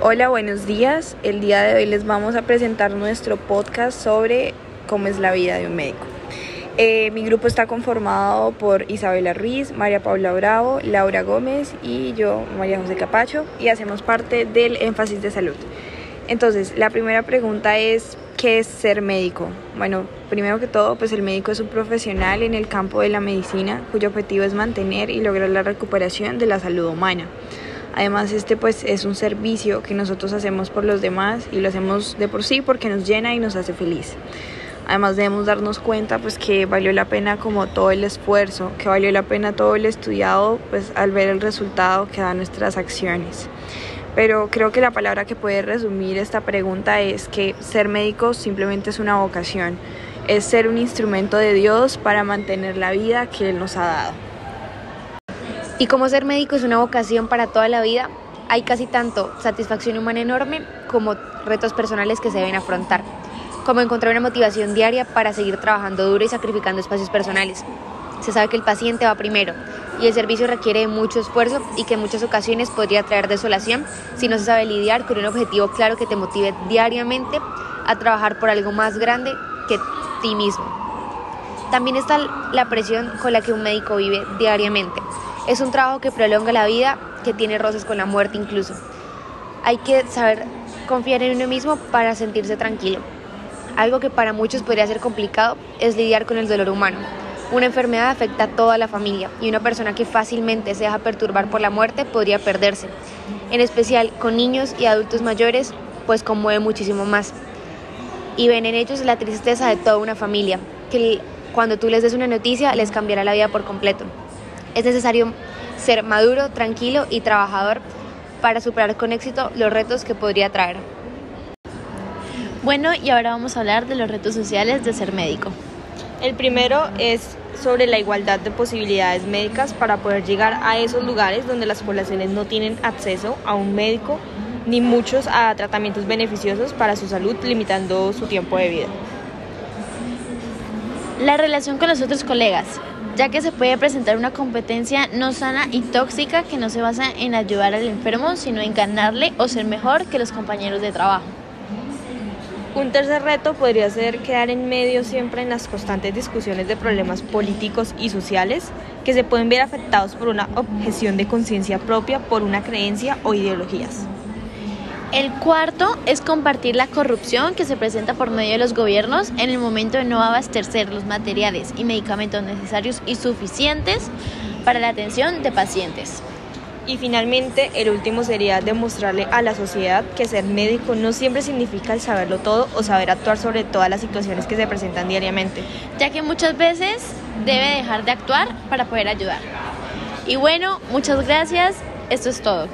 Hola, buenos días. El día de hoy les vamos a presentar nuestro podcast sobre cómo es la vida de un médico. Eh, mi grupo está conformado por Isabela Ruiz, María Paula Bravo, Laura Gómez y yo, María José Capacho, y hacemos parte del énfasis de salud. Entonces, la primera pregunta es, ¿qué es ser médico? Bueno, primero que todo, pues el médico es un profesional en el campo de la medicina cuyo objetivo es mantener y lograr la recuperación de la salud humana. Además, este pues es un servicio que nosotros hacemos por los demás y lo hacemos de por sí porque nos llena y nos hace feliz. Además debemos darnos cuenta pues que valió la pena como todo el esfuerzo, que valió la pena todo el estudiado pues al ver el resultado que dan nuestras acciones. Pero creo que la palabra que puede resumir esta pregunta es que ser médico simplemente es una vocación, es ser un instrumento de Dios para mantener la vida que Él nos ha dado. Y como ser médico es una vocación para toda la vida, hay casi tanto satisfacción humana enorme como retos personales que se deben afrontar, como encontrar una motivación diaria para seguir trabajando duro y sacrificando espacios personales. Se sabe que el paciente va primero y el servicio requiere mucho esfuerzo y que en muchas ocasiones podría traer desolación si no se sabe lidiar con un objetivo claro que te motive diariamente a trabajar por algo más grande que ti mismo. También está la presión con la que un médico vive diariamente es un trabajo que prolonga la vida, que tiene roces con la muerte incluso. Hay que saber confiar en uno mismo para sentirse tranquilo. Algo que para muchos podría ser complicado es lidiar con el dolor humano. Una enfermedad afecta a toda la familia y una persona que fácilmente se deja perturbar por la muerte podría perderse. En especial con niños y adultos mayores, pues conmueve muchísimo más. Y ven en ellos la tristeza de toda una familia, que cuando tú les des una noticia les cambiará la vida por completo. Es necesario ser maduro, tranquilo y trabajador para superar con éxito los retos que podría traer. Bueno, y ahora vamos a hablar de los retos sociales de ser médico. El primero es sobre la igualdad de posibilidades médicas para poder llegar a esos lugares donde las poblaciones no tienen acceso a un médico ni muchos a tratamientos beneficiosos para su salud, limitando su tiempo de vida. La relación con los otros colegas ya que se puede presentar una competencia no sana y tóxica que no se basa en ayudar al enfermo, sino en ganarle o ser mejor que los compañeros de trabajo. Un tercer reto podría ser quedar en medio siempre en las constantes discusiones de problemas políticos y sociales que se pueden ver afectados por una objeción de conciencia propia, por una creencia o ideologías. El cuarto es compartir la corrupción que se presenta por medio de los gobiernos en el momento de no abastecer los materiales y medicamentos necesarios y suficientes para la atención de pacientes. Y finalmente, el último sería demostrarle a la sociedad que ser médico no siempre significa el saberlo todo o saber actuar sobre todas las situaciones que se presentan diariamente. Ya que muchas veces debe dejar de actuar para poder ayudar. Y bueno, muchas gracias. Esto es todo.